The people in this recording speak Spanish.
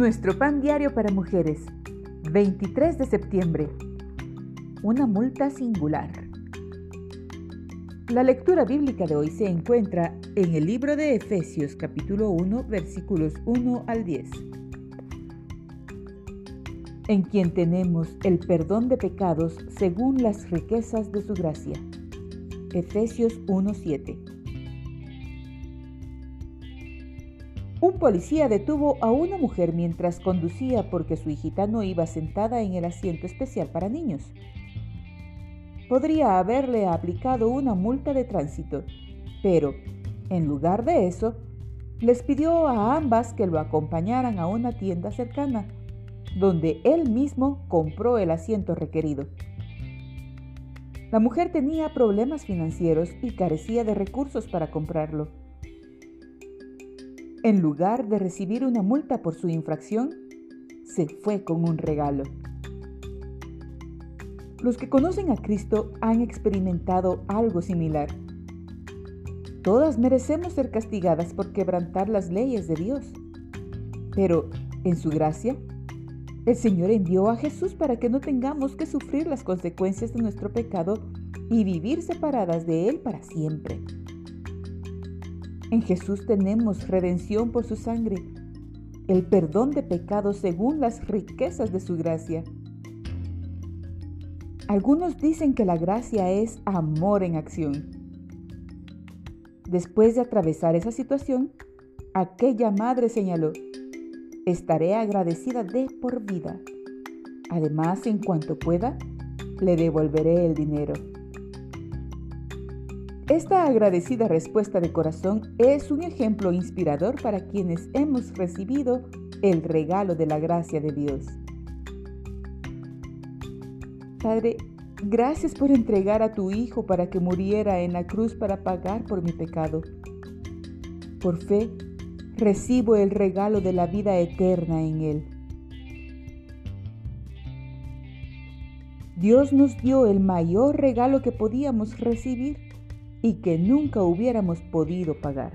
Nuestro pan diario para mujeres, 23 de septiembre. Una multa singular. La lectura bíblica de hoy se encuentra en el libro de Efesios capítulo 1 versículos 1 al 10. En quien tenemos el perdón de pecados según las riquezas de su gracia. Efesios 1:7. Un policía detuvo a una mujer mientras conducía porque su hijita no iba sentada en el asiento especial para niños. Podría haberle aplicado una multa de tránsito, pero, en lugar de eso, les pidió a ambas que lo acompañaran a una tienda cercana, donde él mismo compró el asiento requerido. La mujer tenía problemas financieros y carecía de recursos para comprarlo. En lugar de recibir una multa por su infracción, se fue con un regalo. Los que conocen a Cristo han experimentado algo similar. Todas merecemos ser castigadas por quebrantar las leyes de Dios. Pero, en su gracia, el Señor envió a Jesús para que no tengamos que sufrir las consecuencias de nuestro pecado y vivir separadas de Él para siempre. En Jesús tenemos redención por su sangre, el perdón de pecados según las riquezas de su gracia. Algunos dicen que la gracia es amor en acción. Después de atravesar esa situación, aquella madre señaló, estaré agradecida de por vida. Además, en cuanto pueda, le devolveré el dinero. Esta agradecida respuesta de corazón es un ejemplo inspirador para quienes hemos recibido el regalo de la gracia de Dios. Padre, gracias por entregar a tu Hijo para que muriera en la cruz para pagar por mi pecado. Por fe, recibo el regalo de la vida eterna en Él. Dios nos dio el mayor regalo que podíamos recibir y que nunca hubiéramos podido pagar.